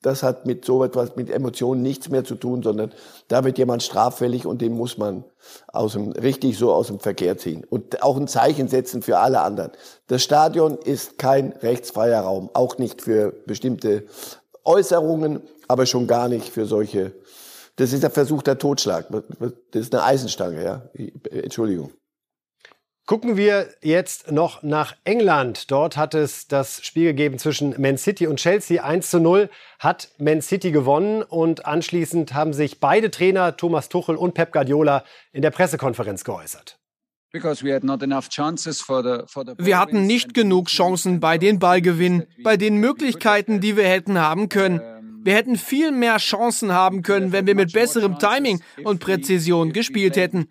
Das hat mit so etwas, mit Emotionen nichts mehr zu tun, sondern da wird jemand straffällig und den muss man aus dem, richtig so aus dem Verkehr ziehen. Und auch ein Zeichen setzen für alle anderen. Das Stadion ist kein rechtsfreier Raum, auch nicht für bestimmte Äußerungen, aber schon gar nicht für solche das ist der versuchter Totschlag. Das ist eine Eisenstange, ja. Entschuldigung. Gucken wir jetzt noch nach England. Dort hat es das Spiel gegeben zwischen Man City und Chelsea. 1 zu 0 hat Man City gewonnen und anschließend haben sich beide Trainer, Thomas Tuchel und Pep Guardiola, in der Pressekonferenz geäußert. Wir hatten nicht genug Chancen bei den Ballgewinnen, bei den Möglichkeiten, die wir hätten haben können. Wir hätten viel mehr Chancen haben können, wenn wir mit besserem Timing und Präzision gespielt hätten.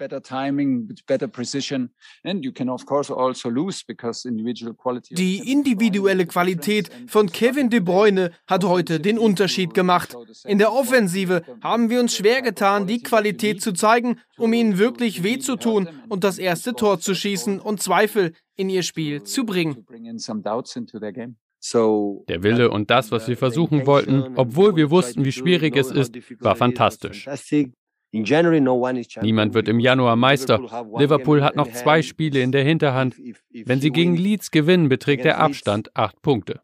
Die individuelle Qualität von Kevin De Bruyne hat heute den Unterschied gemacht. In der Offensive haben wir uns schwer getan, die Qualität zu zeigen, um ihnen wirklich weh zu tun und das erste Tor zu schießen und Zweifel in ihr Spiel zu bringen. Der Wille und das, was wir versuchen wollten, obwohl wir wussten, wie schwierig es ist, war fantastisch. Niemand wird im Januar Meister. Liverpool hat noch zwei Spiele in der Hinterhand. Wenn sie gegen Leeds gewinnen, beträgt der Abstand acht Punkte.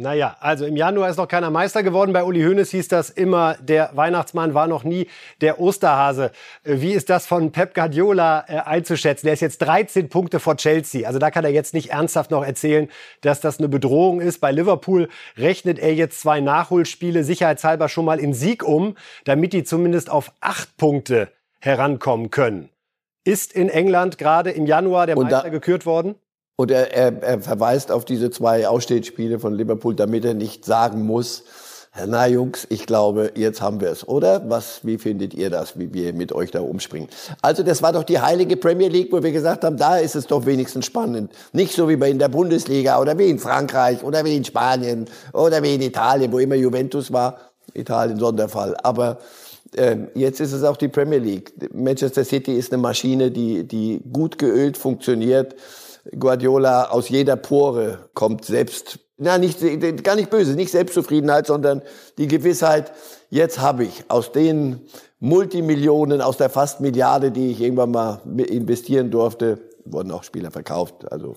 Naja, also im Januar ist noch keiner Meister geworden. Bei Uli Hoeneß hieß das immer, der Weihnachtsmann war noch nie der Osterhase. Äh, wie ist das von Pep Guardiola äh, einzuschätzen? Der ist jetzt 13 Punkte vor Chelsea. Also da kann er jetzt nicht ernsthaft noch erzählen, dass das eine Bedrohung ist. Bei Liverpool rechnet er jetzt zwei Nachholspiele sicherheitshalber schon mal in Sieg um, damit die zumindest auf acht Punkte herankommen können. Ist in England gerade im Januar der Meister gekürt worden? Und er, er, er verweist auf diese zwei Ausstehspiele von Liverpool, damit er nicht sagen muss, na Jungs, ich glaube, jetzt haben wir es, oder? Was, wie findet ihr das, wie wir mit euch da umspringen? Also das war doch die heilige Premier League, wo wir gesagt haben, da ist es doch wenigstens spannend. Nicht so wie bei in der Bundesliga oder wie in Frankreich oder wie in Spanien oder wie in Italien, wo immer Juventus war. Italien Sonderfall. Aber äh, jetzt ist es auch die Premier League. Manchester City ist eine Maschine, die, die gut geölt funktioniert Guardiola aus jeder Pore kommt selbst, na nicht, gar nicht böse, nicht Selbstzufriedenheit, sondern die Gewissheit, jetzt habe ich aus den Multimillionen, aus der fast Milliarde, die ich irgendwann mal investieren durfte, wurden auch Spieler verkauft, also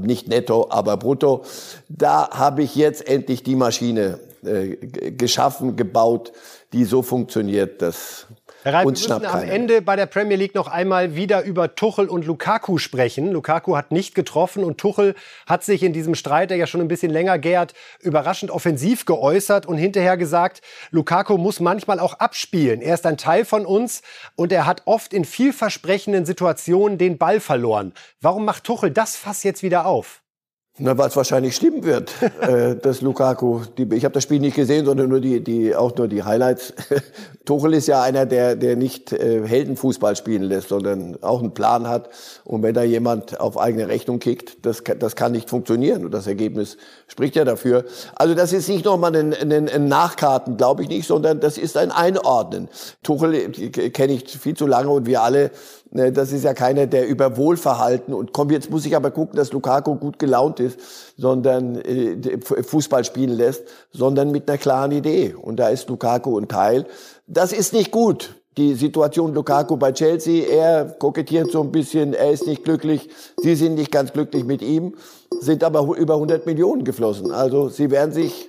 nicht netto, aber brutto. Da habe ich jetzt endlich die Maschine äh, geschaffen, gebaut, die so funktioniert, dass Herr Reif, wir müssen am Ende bei der Premier League noch einmal wieder über Tuchel und Lukaku sprechen. Lukaku hat nicht getroffen und Tuchel hat sich in diesem Streit, der ja schon ein bisschen länger gärt, überraschend offensiv geäußert und hinterher gesagt, Lukaku muss manchmal auch abspielen. Er ist ein Teil von uns und er hat oft in vielversprechenden Situationen den Ball verloren. Warum macht Tuchel das Fass jetzt wieder auf? Na, es wahrscheinlich stimmen wird, äh, dass Lukaku, die, ich habe das Spiel nicht gesehen, sondern nur die, die, auch nur die Highlights. Tuchel ist ja einer, der, der nicht äh, Heldenfußball spielen lässt, sondern auch einen Plan hat. Und wenn da jemand auf eigene Rechnung kickt, das, das kann nicht funktionieren. Und das Ergebnis spricht ja dafür. Also das ist nicht nochmal ein, ein, ein Nachkarten, glaube ich nicht, sondern das ist ein Einordnen. Tuchel äh, kenne ich viel zu lange und wir alle das ist ja keiner, der über Wohlverhalten und komm, jetzt muss ich aber gucken, dass Lukaku gut gelaunt ist, sondern äh, Fußball spielen lässt, sondern mit einer klaren Idee. Und da ist Lukaku ein Teil. Das ist nicht gut. Die Situation Lukaku bei Chelsea, er kokettiert so ein bisschen, er ist nicht glücklich, sie sind nicht ganz glücklich mit ihm, sind aber über 100 Millionen geflossen. Also sie werden sich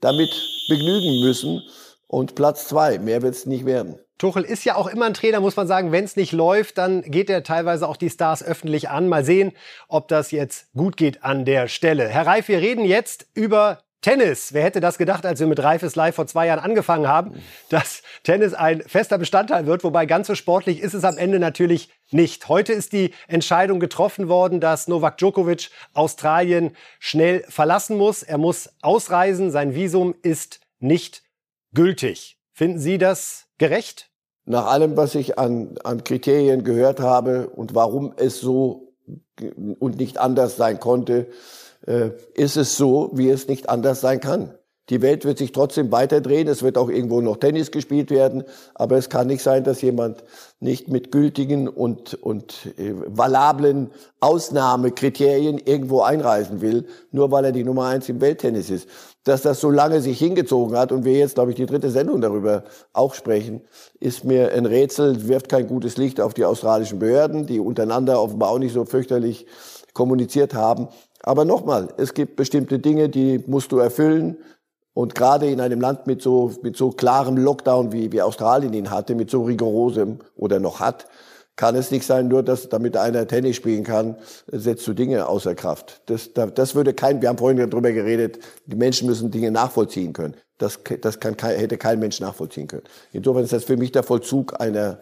damit begnügen müssen und Platz zwei, mehr wird es nicht werden. Tuchel ist ja auch immer ein Trainer, muss man sagen. Wenn es nicht läuft, dann geht er teilweise auch die Stars öffentlich an. Mal sehen, ob das jetzt gut geht an der Stelle. Herr Reif, wir reden jetzt über Tennis. Wer hätte das gedacht, als wir mit Reifes Live vor zwei Jahren angefangen haben, dass Tennis ein fester Bestandteil wird? Wobei ganz so sportlich ist es am Ende natürlich nicht. Heute ist die Entscheidung getroffen worden, dass Novak Djokovic Australien schnell verlassen muss. Er muss ausreisen. Sein Visum ist nicht gültig. Finden Sie das gerecht? Nach allem, was ich an, an Kriterien gehört habe und warum es so und nicht anders sein konnte, äh, ist es so, wie es nicht anders sein kann. Die Welt wird sich trotzdem weiterdrehen. Es wird auch irgendwo noch Tennis gespielt werden. Aber es kann nicht sein, dass jemand nicht mit gültigen und, und äh, valablen Ausnahmekriterien irgendwo einreisen will, nur weil er die Nummer eins im Welttennis ist. Dass das so lange sich hingezogen hat und wir jetzt, glaube ich, die dritte Sendung darüber auch sprechen, ist mir ein Rätsel, wirft kein gutes Licht auf die australischen Behörden, die untereinander offenbar auch nicht so fürchterlich kommuniziert haben. Aber nochmal, es gibt bestimmte Dinge, die musst du erfüllen. Und gerade in einem Land mit so, mit so klarem Lockdown, wie, wie Australien ihn hatte, mit so rigorosem oder noch hat, kann es nicht sein, nur dass damit einer Tennis spielen kann, setzt du Dinge außer Kraft. Das, das würde kein, wir haben vorhin darüber geredet, die Menschen müssen Dinge nachvollziehen können. Das, das kann, hätte kein Mensch nachvollziehen können. Insofern ist das für mich der Vollzug einer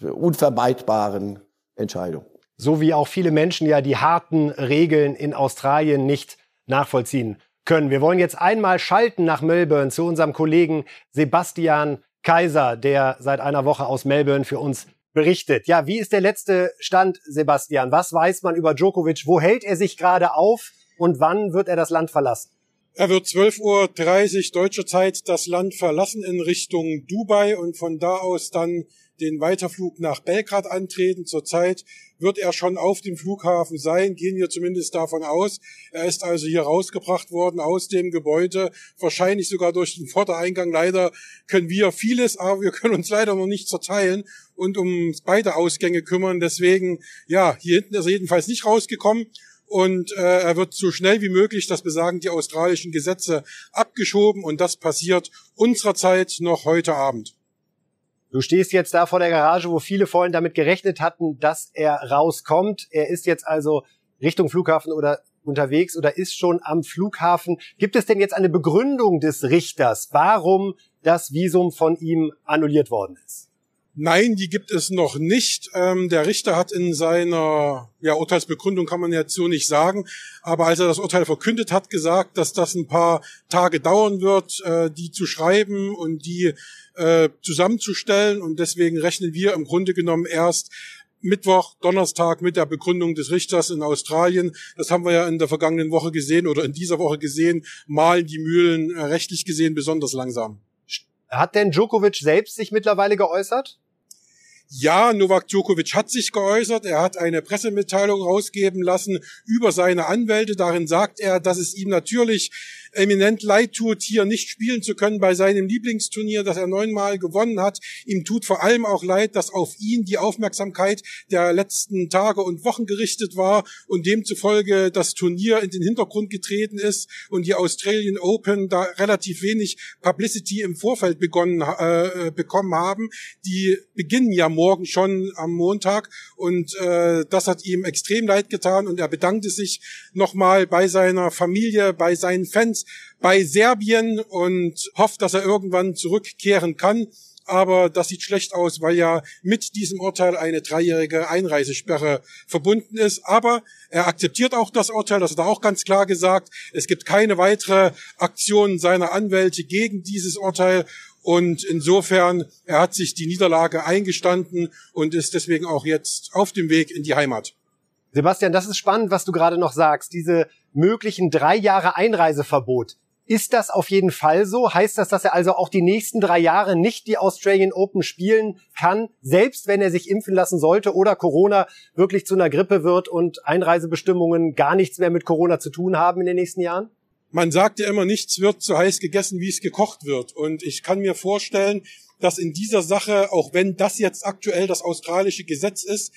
unvermeidbaren Entscheidung. So wie auch viele Menschen ja die harten Regeln in Australien nicht nachvollziehen können. Wir wollen jetzt einmal schalten nach Melbourne zu unserem Kollegen Sebastian Kaiser, der seit einer Woche aus Melbourne für uns berichtet. Ja, wie ist der letzte Stand, Sebastian? Was weiß man über Djokovic? Wo hält er sich gerade auf und wann wird er das Land verlassen? Er wird 12.30 Uhr deutscher Zeit das Land verlassen in Richtung Dubai und von da aus dann den Weiterflug nach Belgrad antreten. Zurzeit wird er schon auf dem Flughafen sein, gehen wir zumindest davon aus. Er ist also hier rausgebracht worden aus dem Gebäude, wahrscheinlich sogar durch den Vordereingang. Leider können wir vieles, aber wir können uns leider noch nicht zerteilen und um beide Ausgänge kümmern. Deswegen, ja, hier hinten ist er jedenfalls nicht rausgekommen und äh, er wird so schnell wie möglich, das besagen die australischen Gesetze, abgeschoben und das passiert unserer noch heute Abend. Du stehst jetzt da vor der Garage, wo viele vorhin damit gerechnet hatten, dass er rauskommt. Er ist jetzt also Richtung Flughafen oder unterwegs oder ist schon am Flughafen. Gibt es denn jetzt eine Begründung des Richters, warum das Visum von ihm annulliert worden ist? Nein, die gibt es noch nicht. Ähm, der Richter hat in seiner ja, Urteilsbegründung kann man jetzt so nicht sagen, aber als er das Urteil verkündet hat, gesagt, dass das ein paar Tage dauern wird, äh, die zu schreiben und die äh, zusammenzustellen. Und deswegen rechnen wir im Grunde genommen erst Mittwoch, Donnerstag mit der Begründung des Richters in Australien. Das haben wir ja in der vergangenen Woche gesehen oder in dieser Woche gesehen, malen die Mühlen äh, rechtlich gesehen besonders langsam. Hat denn Djokovic selbst sich mittlerweile geäußert? Ja, Novak Djokovic hat sich geäußert. Er hat eine Pressemitteilung rausgeben lassen über seine Anwälte. Darin sagt er, dass es ihm natürlich eminent leid tut, hier nicht spielen zu können bei seinem Lieblingsturnier, das er neunmal gewonnen hat. Ihm tut vor allem auch leid, dass auf ihn die Aufmerksamkeit der letzten Tage und Wochen gerichtet war und demzufolge das Turnier in den Hintergrund getreten ist und die Australian Open da relativ wenig Publicity im Vorfeld begonnen, äh, bekommen haben. Die beginnen ja morgen schon am Montag und äh, das hat ihm extrem leid getan und er bedankte sich nochmal bei seiner Familie, bei seinen Fans, bei Serbien und hofft, dass er irgendwann zurückkehren kann. Aber das sieht schlecht aus, weil ja mit diesem Urteil eine dreijährige Einreisesperre verbunden ist. Aber er akzeptiert auch das Urteil, das hat er auch ganz klar gesagt. Es gibt keine weitere Aktion seiner Anwälte gegen dieses Urteil. Und insofern, er hat sich die Niederlage eingestanden und ist deswegen auch jetzt auf dem Weg in die Heimat. Sebastian, das ist spannend, was du gerade noch sagst. Diese möglichen drei Jahre Einreiseverbot. Ist das auf jeden Fall so? Heißt das, dass er also auch die nächsten drei Jahre nicht die Australian Open spielen kann, selbst wenn er sich impfen lassen sollte oder Corona wirklich zu einer Grippe wird und Einreisebestimmungen gar nichts mehr mit Corona zu tun haben in den nächsten Jahren? Man sagt ja immer, nichts wird so heiß gegessen, wie es gekocht wird. Und ich kann mir vorstellen, dass in dieser Sache, auch wenn das jetzt aktuell das australische Gesetz ist,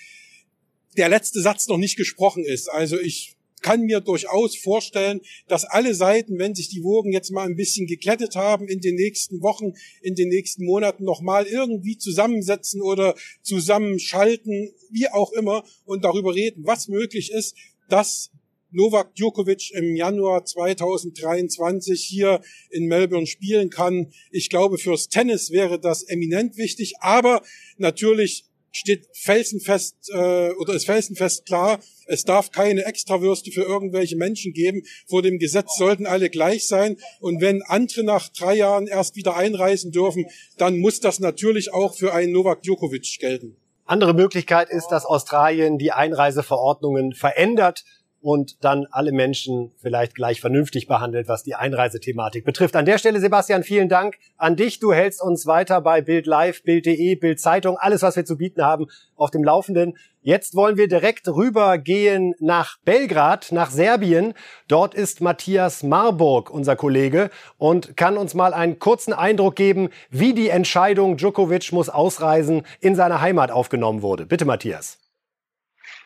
der letzte Satz noch nicht gesprochen ist. Also ich kann mir durchaus vorstellen, dass alle Seiten, wenn sich die Wogen jetzt mal ein bisschen geklettet haben, in den nächsten Wochen, in den nächsten Monaten nochmal irgendwie zusammensetzen oder zusammenschalten, wie auch immer, und darüber reden, was möglich ist, dass Novak Djokovic im Januar 2023 hier in Melbourne spielen kann. Ich glaube, fürs Tennis wäre das eminent wichtig, aber natürlich steht felsenfest äh, oder ist felsenfest klar, es darf keine Extrawürste für irgendwelche Menschen geben. Vor dem Gesetz sollten alle gleich sein. Und wenn andere nach drei Jahren erst wieder einreisen dürfen, dann muss das natürlich auch für einen Novak Djokovic gelten. Andere Möglichkeit ist, dass Australien die Einreiseverordnungen verändert und dann alle Menschen vielleicht gleich vernünftig behandelt, was die Einreisethematik betrifft. An der Stelle, Sebastian, vielen Dank an dich. Du hältst uns weiter bei Bild Live, Bild.de, Bild Zeitung, alles, was wir zu bieten haben, auf dem Laufenden. Jetzt wollen wir direkt rübergehen nach Belgrad, nach Serbien. Dort ist Matthias Marburg, unser Kollege, und kann uns mal einen kurzen Eindruck geben, wie die Entscheidung, Djokovic muss ausreisen, in seiner Heimat aufgenommen wurde. Bitte, Matthias.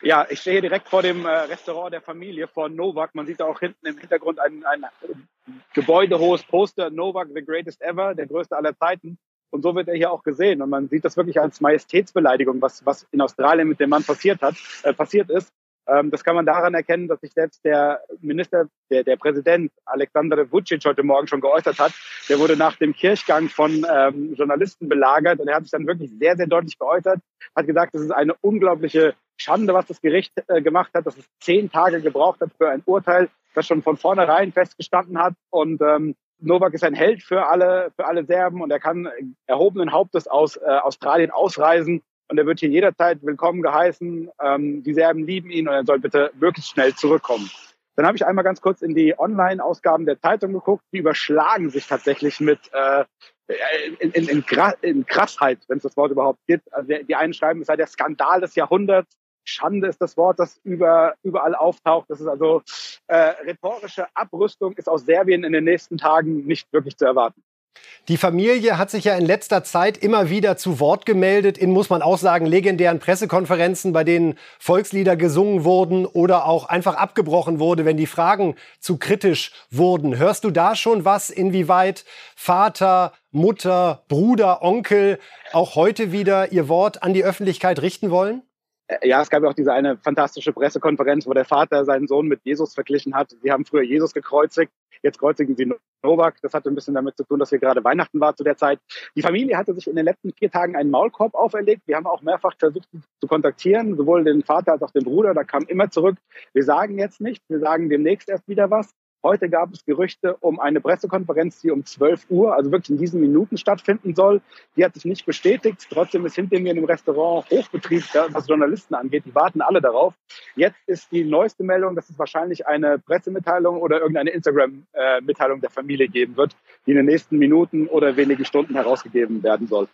Ja, ich stehe hier direkt vor dem äh, Restaurant der Familie von Novak. Man sieht da auch hinten im Hintergrund ein, ein gebäudehohes Poster, Novak, the greatest ever, der größte aller Zeiten. Und so wird er hier auch gesehen. Und man sieht das wirklich als Majestätsbeleidigung, was, was in Australien mit dem Mann passiert hat, äh, passiert ist. Ähm, das kann man daran erkennen, dass sich selbst der Minister, der, der Präsident Alexander Vucic heute Morgen schon geäußert hat. Der wurde nach dem Kirchgang von ähm, Journalisten belagert und er hat sich dann wirklich sehr, sehr deutlich geäußert, hat gesagt, das ist eine unglaubliche Schande, was das Gericht äh, gemacht hat, dass es zehn Tage gebraucht hat für ein Urteil, das schon von vornherein festgestanden hat. Und ähm, Novak ist ein Held für alle, für alle Serben und er kann erhobenen Hauptes aus äh, Australien ausreisen und er wird hier jederzeit willkommen geheißen. Ähm, die Serben lieben ihn und er soll bitte möglichst schnell zurückkommen. Dann habe ich einmal ganz kurz in die Online-Ausgaben der Zeitung geguckt. Die überschlagen sich tatsächlich mit äh, in, in, in, in Krassheit, wenn es das Wort überhaupt gibt. Also die einen schreiben, es sei der Skandal des Jahrhunderts. Schande ist das Wort, das über, überall auftaucht. Das ist also äh, rhetorische Abrüstung ist aus Serbien in den nächsten Tagen nicht wirklich zu erwarten. Die Familie hat sich ja in letzter Zeit immer wieder zu Wort gemeldet in, muss man auch sagen, legendären Pressekonferenzen, bei denen Volkslieder gesungen wurden oder auch einfach abgebrochen wurde, wenn die Fragen zu kritisch wurden. Hörst du da schon was, inwieweit Vater, Mutter, Bruder, Onkel auch heute wieder ihr Wort an die Öffentlichkeit richten wollen? Äh, ja, es gab ja auch diese eine fantastische Pressekonferenz, wo der Vater seinen Sohn mit Jesus verglichen hat. Sie haben früher Jesus gekreuzigt, jetzt kreuzigen sie Novak. Das hatte ein bisschen damit zu tun, dass hier gerade Weihnachten war zu der Zeit. Die Familie hatte sich in den letzten vier Tagen einen Maulkorb auferlegt. Wir haben auch mehrfach versucht zu kontaktieren, sowohl den Vater als auch den Bruder. Da kam immer zurück, wir sagen jetzt nichts, wir sagen demnächst erst wieder was. Heute gab es Gerüchte um eine Pressekonferenz, die um 12 Uhr, also wirklich in diesen Minuten stattfinden soll. Die hat sich nicht bestätigt. Trotzdem ist hinter mir in dem Restaurant Hochbetrieb, was Journalisten angeht. Die warten alle darauf. Jetzt ist die neueste Meldung, dass es wahrscheinlich eine Pressemitteilung oder irgendeine Instagram-Mitteilung der Familie geben wird, die in den nächsten Minuten oder wenigen Stunden herausgegeben werden soll.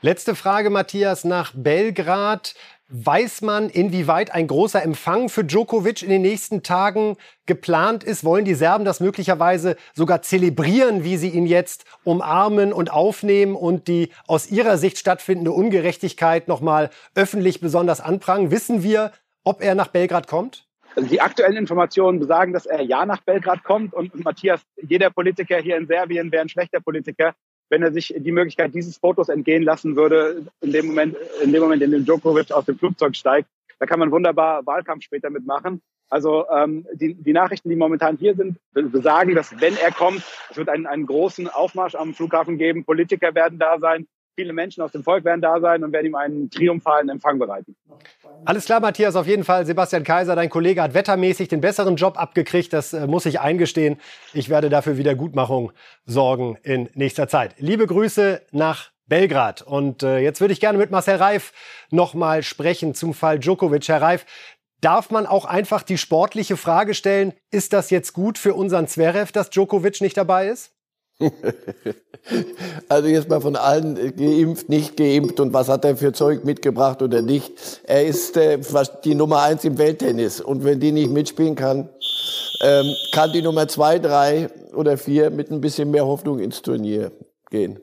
Letzte Frage, Matthias, nach Belgrad. Weiß man, inwieweit ein großer Empfang für Djokovic in den nächsten Tagen geplant ist? Wollen die Serben das möglicherweise sogar zelebrieren, wie sie ihn jetzt umarmen und aufnehmen und die aus ihrer Sicht stattfindende Ungerechtigkeit nochmal öffentlich besonders anprangern? Wissen wir, ob er nach Belgrad kommt? Also die aktuellen Informationen besagen, dass er ja nach Belgrad kommt. Und Matthias, jeder Politiker hier in Serbien wäre ein schlechter Politiker, wenn er sich die Möglichkeit dieses Fotos entgehen lassen würde, in dem Moment, in dem Moment, in dem Djokovic aus dem Flugzeug steigt. Da kann man wunderbar Wahlkampf später mitmachen. Also ähm, die, die Nachrichten, die momentan hier sind, besagen, dass wenn er kommt, es wird einen, einen großen Aufmarsch am Flughafen geben. Politiker werden da sein. Viele Menschen aus dem Volk werden da sein und werden ihm einen triumphalen Empfang bereiten. Alles klar, Matthias, auf jeden Fall. Sebastian Kaiser, dein Kollege, hat wettermäßig den besseren Job abgekriegt. Das äh, muss ich eingestehen. Ich werde dafür Wiedergutmachung sorgen in nächster Zeit. Liebe Grüße nach Belgrad. Und äh, jetzt würde ich gerne mit Marcel Reif nochmal sprechen zum Fall Djokovic. Herr Reif, darf man auch einfach die sportliche Frage stellen, ist das jetzt gut für unseren Zverev, dass Djokovic nicht dabei ist? Also jetzt mal von allen geimpft, nicht geimpft und was hat er für Zeug mitgebracht oder nicht. Er ist äh, die Nummer eins im Welttennis und wenn die nicht mitspielen kann, ähm, kann die Nummer zwei, drei oder vier mit ein bisschen mehr Hoffnung ins Turnier gehen.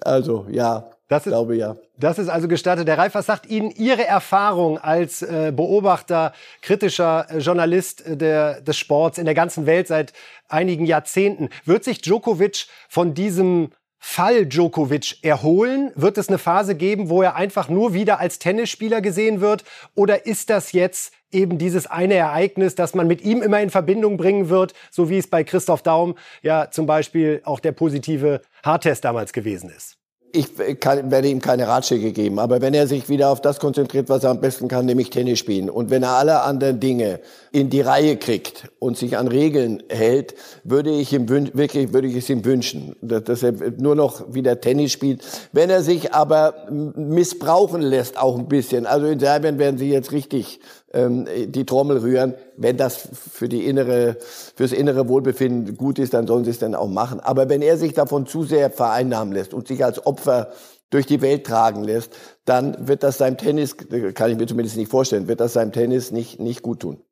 Also ja, das ist, glaube ja. Das ist also gestattet. Der Reif, was sagt Ihnen Ihre Erfahrung als äh, Beobachter, kritischer äh, Journalist äh, der, des Sports in der ganzen Welt seit einigen Jahrzehnten? Wird sich Djokovic von diesem Fall Djokovic erholen? Wird es eine Phase geben, wo er einfach nur wieder als Tennisspieler gesehen wird? Oder ist das jetzt eben dieses eine Ereignis, das man mit ihm immer in Verbindung bringen wird, so wie es bei Christoph Daum ja zum Beispiel auch der positive Haartest damals gewesen ist? Ich kann, werde ihm keine Ratschläge geben, aber wenn er sich wieder auf das konzentriert, was er am besten kann, nämlich Tennis spielen, und wenn er alle anderen Dinge in die Reihe kriegt und sich an Regeln hält, würde ich ihm wirklich, würde ich es ihm wünschen, dass er nur noch wieder Tennis spielt. Wenn er sich aber missbrauchen lässt, auch ein bisschen, also in Serbien werden sie jetzt richtig die Trommel rühren. Wenn das für die innere, fürs innere Wohlbefinden gut ist, dann sollen sie es dann auch machen. Aber wenn er sich davon zu sehr vereinnahmen lässt und sich als Opfer durch die Welt tragen lässt, dann wird das seinem Tennis, kann ich mir zumindest nicht vorstellen, wird das seinem Tennis nicht, nicht gut tun.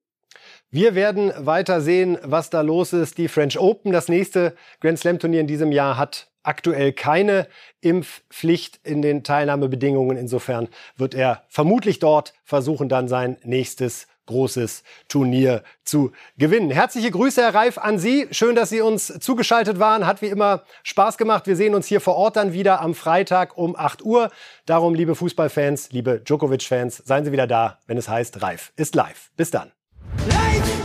Wir werden weiter sehen, was da los ist. Die French Open, das nächste Grand Slam Turnier in diesem Jahr, hat aktuell keine Impfpflicht in den Teilnahmebedingungen. Insofern wird er vermutlich dort versuchen, dann sein nächstes großes Turnier zu gewinnen. Herzliche Grüße, Herr Reif, an Sie. Schön, dass Sie uns zugeschaltet waren. Hat wie immer Spaß gemacht. Wir sehen uns hier vor Ort dann wieder am Freitag um 8 Uhr. Darum, liebe Fußballfans, liebe Djokovic-Fans, seien Sie wieder da, wenn es heißt, Reif ist live. Bis dann. Live!